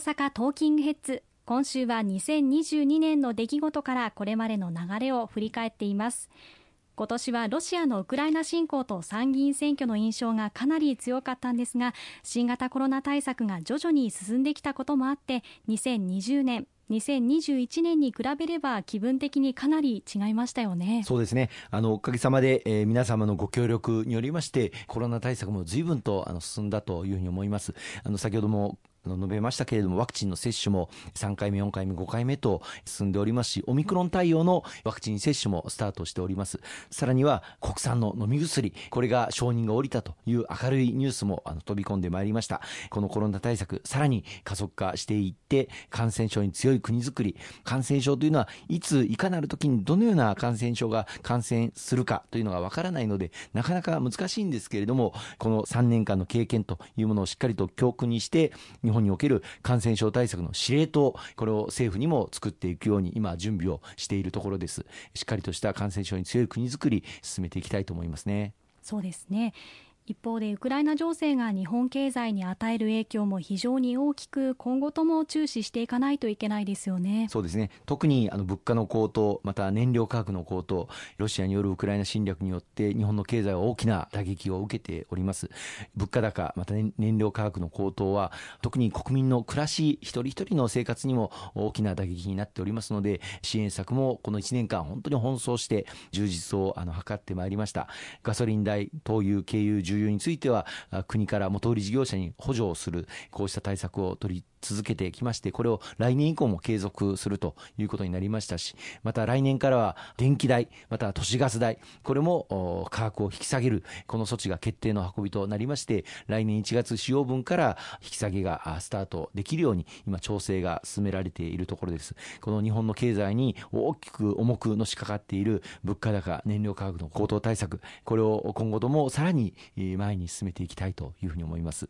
阪トーキングヘッズ今週は2022年の出来事からこれまでの流れを振り返っています。今年はロシアのウクライナ侵攻と参議院選挙の印象がかなり強かったんですが新型コロナ対策が徐々に進んできたこともあって2020年2021年に比べれば気分的にかなり違いましたよね。そうですね。あのおかげさまで、えー、皆様のご協力によりましてコロナ対策も随分とあの進んだというふうに思います。あの先ほども述べましたけれども、ワクチンの接種も3回目、4回目、5回目と進んでおりますし、オミクロン対応のワクチン接種もスタートしております。さらには国産の飲み薬、これが承認が下りたという明るいニュースもあの飛び込んでまいりました。このコロナ対策、さらに加速化していって、感染症に強い国づくり、感染症というのはいつ、いかなる時にどのような感染症が感染するかというのがわからないので、なかなか難しいんですけれども、この3年間の経験というものをしっかりと教訓にして、日本における感染症対策の司令塔、これを政府にも作っていくように今準備をしているところです。しっかりとした感染症に強い国づくり進めていきたいと思いますね。そうですね。一方でウクライナ情勢が日本経済に与える影響も非常に大きく今後とも注視していかないといけないですよね。そうですね。特にあの物価の高騰また燃料価格の高騰ロシアによるウクライナ侵略によって日本の経済は大きな打撃を受けております。物価高また、ね、燃料価格の高騰は特に国民の暮らし一人一人の生活にも大きな打撃になっておりますので支援策もこの1年間本当に奔走して充実をあの図ってまいりました。ガソリン代灯油軽油重油については国から元売り事業者に補助をするこうした対策を取り続けてきましてこれを来年以降も継続するということになりましたしまた来年からは電気代また都市ガス代これも価格を引き下げるこの措置が決定の運びとなりまして来年1月使用分から引き下げがスタートできるように今調整が進められているところです。この日本の経済に大きく重くのしかかっている物価高燃料価格の高騰対策これを今後ともさらに前に進めていきたいというふうに思います。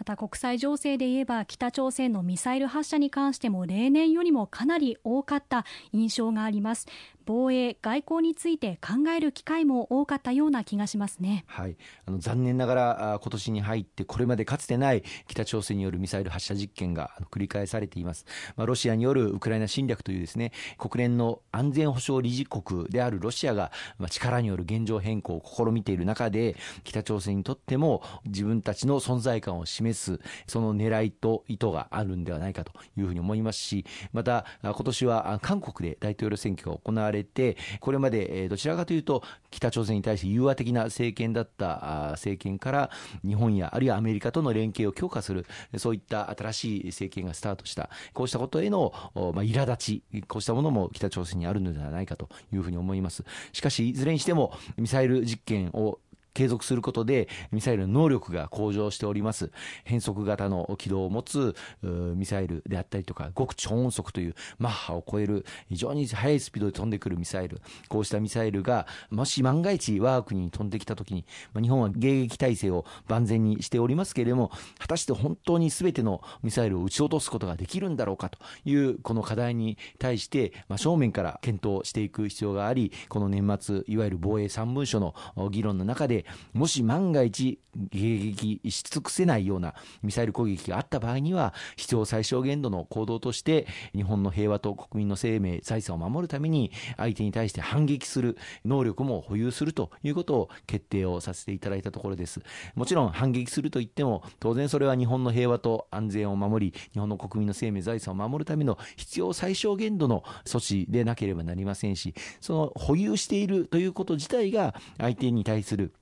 また国際情勢で言えば北朝鮮のミサイル発射に関しても例年よりもかなり多かった印象があります。防衛、外交について考える機会も多かったような気がしますね、はい、あの残念ながら今年に入ってこれまでかつてない北朝鮮によるミサイル発射実験が繰り返されています、まあ、ロシアによるウクライナ侵略というですね国連の安全保障理事国であるロシアが、ま、力による現状変更を試みている中で北朝鮮にとっても自分たちの存在感を示すその狙いと意図があるんではないかというふうに思いますしまた今年は韓国で大統領選挙が行われて、これまでどちらかというと、北朝鮮に対して融和的な政権だった政権から、日本やあるいはアメリカとの連携を強化する、そういった新しい政権がスタートした、こうしたことへの、まあ、苛立ち、こうしたものも北朝鮮にあるのではないかというふうに思います。しかし、いずれにしても、ミサイル実験を継続することでミサイルの能力が向上しております。変速型の軌道を持つミサイルであったりとか極超音速というマッハを超える非常に速いスピードで飛んでくるミサイル。こうしたミサイルがもし万が一我が国に飛んできた時に、まあ、日本は迎撃体制を万全にしておりますけれども果たして本当に全てのミサイルを撃ち落とすことができるんだろうかというこの課題に対して、まあ、正面から検討していく必要がありこの年末いわゆる防衛3文書の議論の中でもし万が一迎撃し尽くせないようなミサイル攻撃があった場合には必要最小限度の行動として日本の平和と国民の生命財産を守るために相手に対して反撃する能力も保有するということを決定をさせていただいたところです。もちろん反撃するといっても当然それは日本の平和と安全を守り日本の国民の生命財産を守るための必要最小限度の措置でなければなりませんしその保有しているということ自体が相手に対する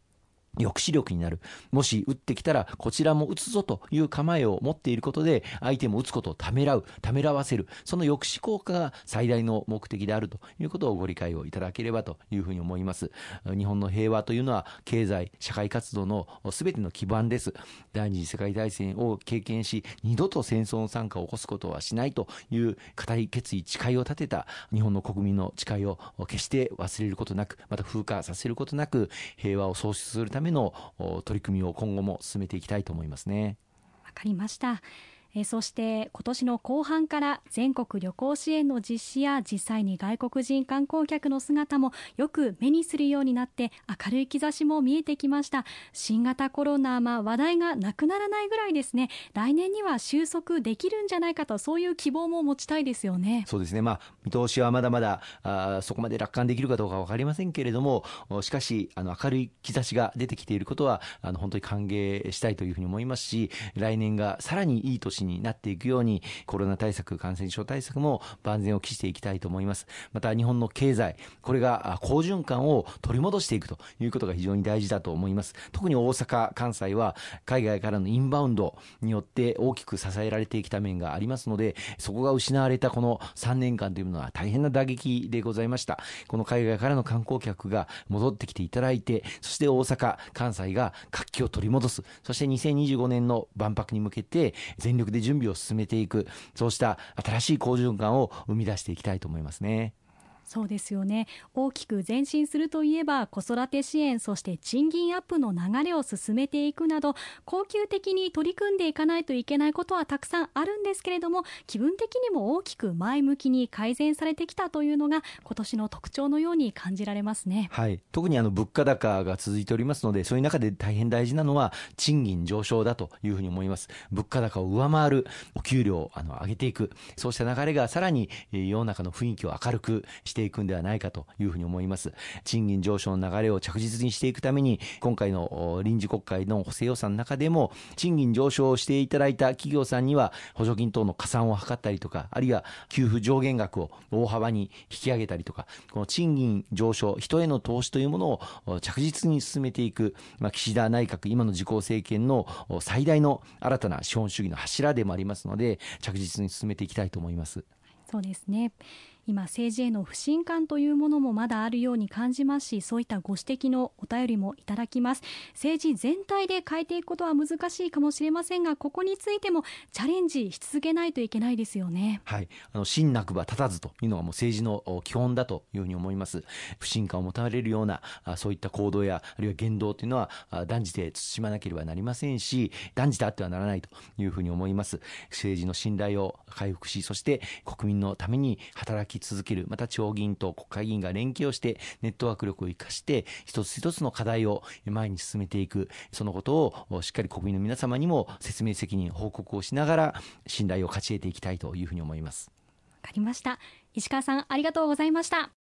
抑止力になる。もし撃ってきたらこちらも撃つぞという構えを持っていることで相手も撃つことをためらう、ためらわせる。その抑止効果が最大の目的であるということをご理解をいただければというふうに思います。日本の平和というのは経済、社会活動の全ての基盤です。第二次世界大戦を経験し二度と戦争の参加を起こすことはしないという固い決意、誓いを立てた日本の国民の誓いを決して忘れることなく、また風化させることなく平和を創出するための取り組みを今後も進めていきたいと思いますね。わかりました。えそして今年の後半から全国旅行支援の実施や実際に外国人観光客の姿もよく目にするようになって明るい兆しも見えてきました。新型コロナ、まあ、話題がなくならないぐらいですね。来年には収束できるんじゃないかとそういう希望も持ちたいですよね。そうですね、まあ、見通しはまだまだあそこまで楽観できるかどうか分かりませんけれどもしかしあの明るい兆しが出てきていることはあの本当に歓迎したいというふうに思いますし来年がさらにいい年になっていくようにコロナ対策感染症対策も万全を期していきたいと思います。また日本の経済これが好循環を取り戻していくということが非常に大事だと思います。特に大阪関西は海外からのインバウンドによって大きく支えられてきた面がありますのでそこが失われたこの3年間というのは大変な打撃でございました。この海外からの観光客が戻ってきていただいてそして大阪関西が活気を取り戻す。そして2025年の万博に向けて全力で準備を進めていくそうした新しい好循環を生み出していきたいと思いますね。そうですよね。大きく前進するといえば子育て支援そして賃金アップの流れを進めていくなど恒久的に取り組んでいかないといけないことはたくさんあるんですけれども気分的にも大きく前向きに改善されてきたというのが今年の特徴のように感じられますね、はい、特にあの物価高が続いておりますのでそういう中で大変大事なのは賃金上昇だというふうに思います。物価高を上回るお給料をあの上げていく。そうした流れがさらに世の中の雰囲気を明るくしてしていくんではないかというふうに思います。賃金上昇の流れを着実にしていくために、今回の臨時国会の補正予算の中でも、賃金上昇をしていただいた企業さんには、補助金等の加算を図ったりとか、あるいは給付上限額を大幅に引き上げたりとか、この賃金上昇、人への投資というものを着実に進めていく、まあ、岸田内閣、今の自公政権の最大の新たな資本主義の柱でもありますので、着実に進めていきたいと思います。そうですね。今政治への不信感というものもまだあるように感じますしそういったご指摘のお便りもいただきます。政治全体で変えていくことは難しいかもしれませんがここについてもチャレンジし続けないといけないですよね。はい。あの真なくば立たずというのがもう政治の基本だというふうに思います。不信感を持たれるようなそういった行動やあるいは言動というのは断じて慎まなければなりませんし断じてあってはならないというふうに思います。政治の信頼を回復しそして国民のために働き続ける。また地方議員と国会議員が連携をしてネットワーク力を生かして一つ一つの課題を前に進めていく。そのことをしっかり国民の皆様にも説明責任報告をしながら信頼を勝ち得ていきたいというふうに思います。わかりました。石川さんありがとうございました。